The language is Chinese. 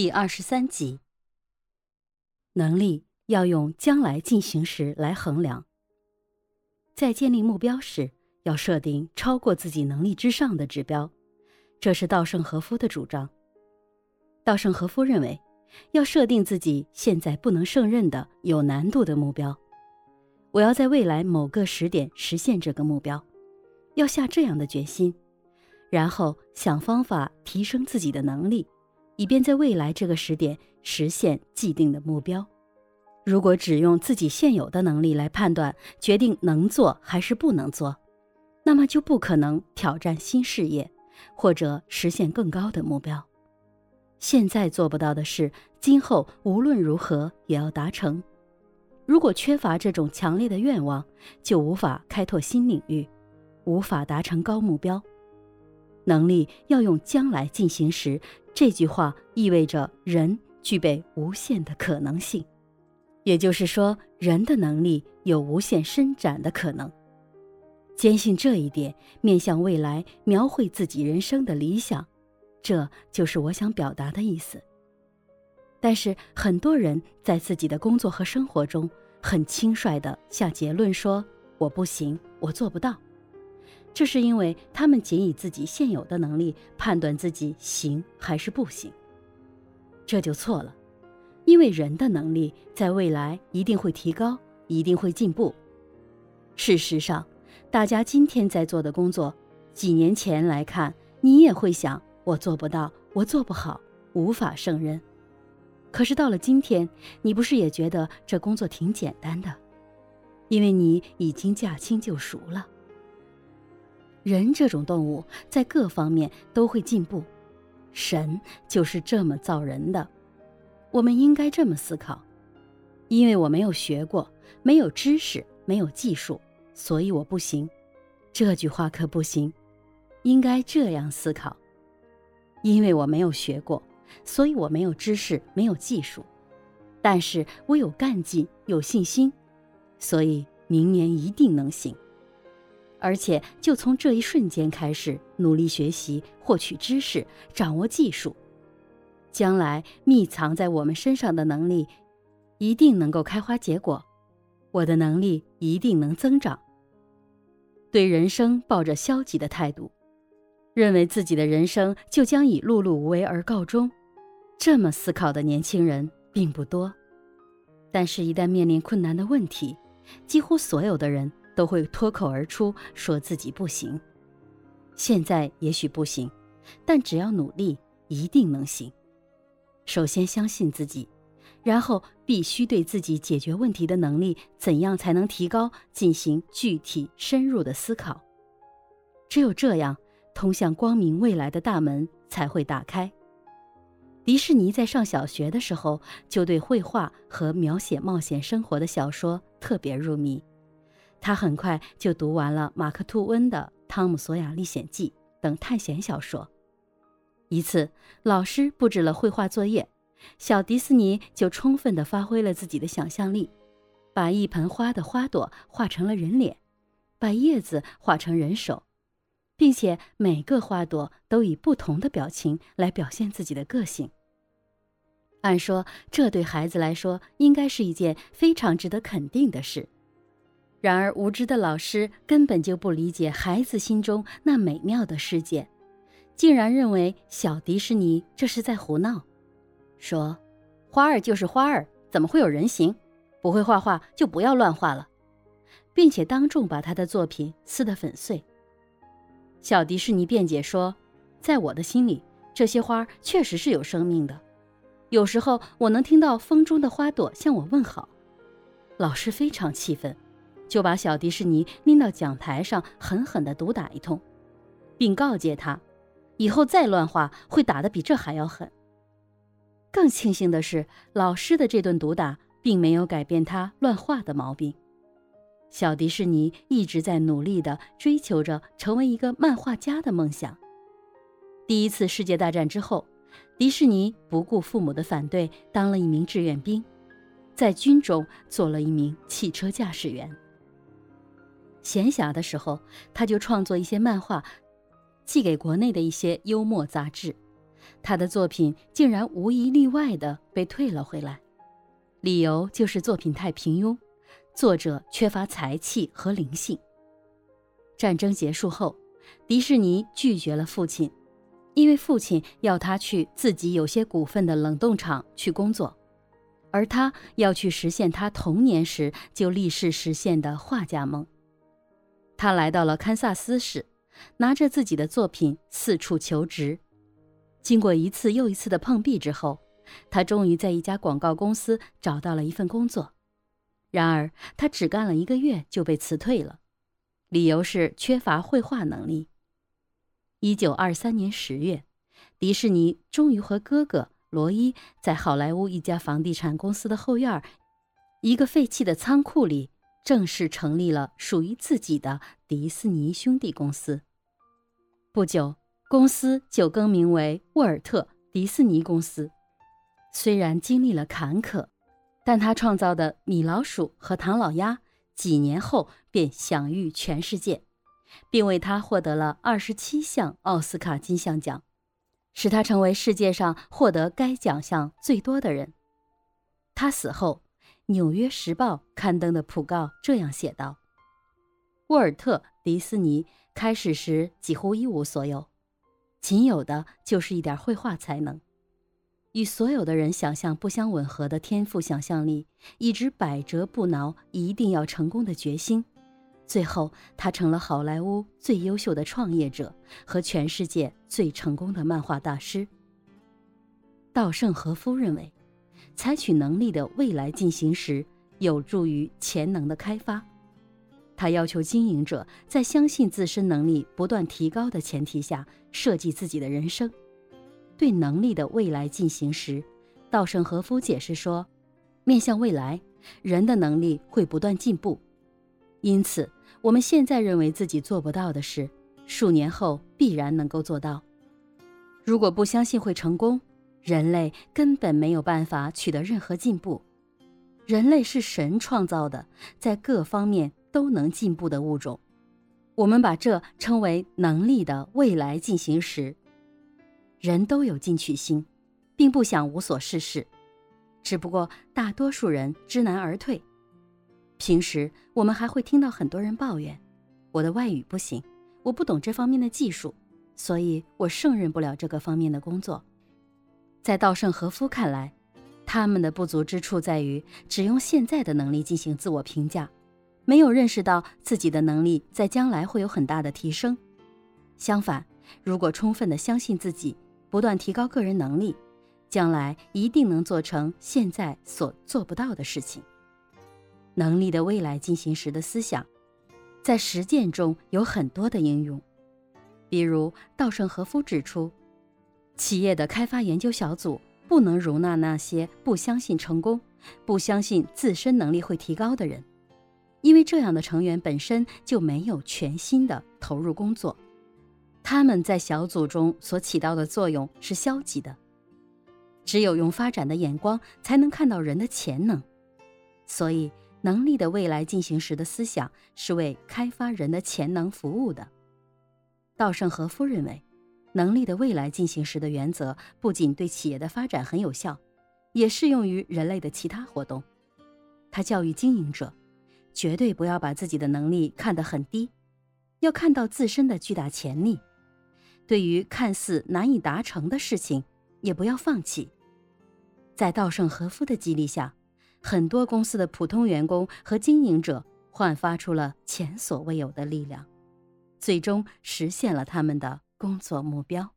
第二十三集。能力要用将来进行时来衡量。在建立目标时，要设定超过自己能力之上的指标，这是稻盛和夫的主张。稻盛和夫认为，要设定自己现在不能胜任的有难度的目标。我要在未来某个时点实现这个目标，要下这样的决心，然后想方法提升自己的能力，以便在未来这个时点实现既定的目标。如果只用自己现有的能力来判断决定能做还是不能做，那么就不可能挑战新事业，或者实现更高的目标。现在做不到的事，今后无论如何也要达成。如果缺乏这种强烈的愿望，就无法开拓新领域，无法达成高目标。能力要用将来进行时，这句话意味着人具备无限的可能性。也就是说，人的能力有无限伸展的可能。坚信这一点，面向未来描绘自己人生的理想，这就是我想表达的意思。但是，很多人在自己的工作和生活中很轻率地下结论说：“我不行，我做不到。”这是因为他们仅以自己现有的能力判断自己行还是不行，这就错了。因为人的能力在未来一定会提高，一定会进步。事实上，大家今天在做的工作，几年前来看，你也会想：我做不到，我做不好，无法胜任。可是到了今天，你不是也觉得这工作挺简单的？因为你已经驾轻就熟了。人这种动物在各方面都会进步，神就是这么造人的。我们应该这么思考：因为我没有学过，没有知识，没有技术，所以我不行。这句话可不行。应该这样思考：因为我没有学过，所以我没有知识，没有技术，但是我有干劲，有信心，所以明年一定能行。而且就从这一瞬间开始，努力学习，获取知识，掌握技术。将来密藏在我们身上的能力，一定能够开花结果。我的能力一定能增长。对人生抱着消极的态度，认为自己的人生就将以碌碌无为而告终，这么思考的年轻人并不多。但是，一旦面临困难的问题，几乎所有的人都会脱口而出说自己不行。现在也许不行，但只要努力，一定能行。首先相信自己，然后必须对自己解决问题的能力怎样才能提高进行具体深入的思考。只有这样，通向光明未来的大门才会打开。迪士尼在上小学的时候就对绘画和描写冒险生活的小说特别入迷，他很快就读完了马克吐温的《汤姆索亚历险记》等探险小说。一次，老师布置了绘画作业，小迪士尼就充分地发挥了自己的想象力，把一盆花的花朵画成了人脸，把叶子画成人手，并且每个花朵都以不同的表情来表现自己的个性。按说，这对孩子来说应该是一件非常值得肯定的事，然而无知的老师根本就不理解孩子心中那美妙的世界。竟然认为小迪士尼这是在胡闹，说：“花儿就是花儿，怎么会有人形？不会画画就不要乱画了，并且当众把他的作品撕得粉碎。”小迪士尼辩解说：“在我的心里，这些花确实是有生命的，有时候我能听到风中的花朵向我问好。”老师非常气愤，就把小迪士尼拎到讲台上狠狠地毒打一通，并告诫他。以后再乱画，会打得比这还要狠。更庆幸的是，老师的这顿毒打并没有改变他乱画的毛病。小迪士尼一直在努力地追求着成为一个漫画家的梦想。第一次世界大战之后，迪士尼不顾父母的反对，当了一名志愿兵，在军中做了一名汽车驾驶员。闲暇的时候，他就创作一些漫画。寄给国内的一些幽默杂志，他的作品竟然无一例外的被退了回来，理由就是作品太平庸，作者缺乏才气和灵性。战争结束后，迪士尼拒绝了父亲，因为父亲要他去自己有些股份的冷冻厂去工作，而他要去实现他童年时就立誓实现的画家梦。他来到了堪萨斯市，拿着自己的作品四处求职。经过一次又一次的碰壁之后，他终于在一家广告公司找到了一份工作。然而，他只干了一个月就被辞退了，理由是缺乏绘画能力。一九二三年十月，迪士尼终于和哥哥罗伊在好莱坞一家房地产公司的后院一个废弃的仓库里。正式成立了属于自己的迪士尼兄弟公司。不久，公司就更名为沃尔特·迪士尼公司。虽然经历了坎坷，但他创造的米老鼠和唐老鸭几年后便享誉全世界，并为他获得了二十七项奥斯卡金像奖，使他成为世界上获得该奖项最多的人。他死后。《纽约时报》刊登的讣告这样写道：“沃尔特·迪斯尼开始时几乎一无所有，仅有的就是一点绘画才能，与所有的人想象不相吻合的天赋想象力，一直百折不挠，一定要成功的决心。最后，他成了好莱坞最优秀的创业者和全世界最成功的漫画大师。”稻盛和夫认为。采取能力的未来进行时，有助于潜能的开发。他要求经营者在相信自身能力不断提高的前提下设计自己的人生。对能力的未来进行时，稻盛和夫解释说：“面向未来，人的能力会不断进步。因此，我们现在认为自己做不到的事，数年后必然能够做到。如果不相信会成功。”人类根本没有办法取得任何进步。人类是神创造的，在各方面都能进步的物种。我们把这称为能力的未来进行时。人都有进取心，并不想无所事事，只不过大多数人知难而退。平时我们还会听到很多人抱怨：“我的外语不行，我不懂这方面的技术，所以我胜任不了这个方面的工作。”在稻盛和夫看来，他们的不足之处在于只用现在的能力进行自我评价，没有认识到自己的能力在将来会有很大的提升。相反，如果充分的相信自己，不断提高个人能力，将来一定能做成现在所做不到的事情。能力的未来进行时的思想，在实践中有很多的应用，比如稻盛和夫指出。企业的开发研究小组不能容纳那些不相信成功、不相信自身能力会提高的人，因为这样的成员本身就没有全心的投入工作，他们在小组中所起到的作用是消极的。只有用发展的眼光，才能看到人的潜能。所以，能力的未来进行时的思想是为开发人的潜能服务的。稻盛和夫认为。能力的未来进行时的原则不仅对企业的发展很有效，也适用于人类的其他活动。他教育经营者，绝对不要把自己的能力看得很低，要看到自身的巨大潜力。对于看似难以达成的事情，也不要放弃。在稻盛和夫的激励下，很多公司的普通员工和经营者焕发出了前所未有的力量，最终实现了他们的。工作目标。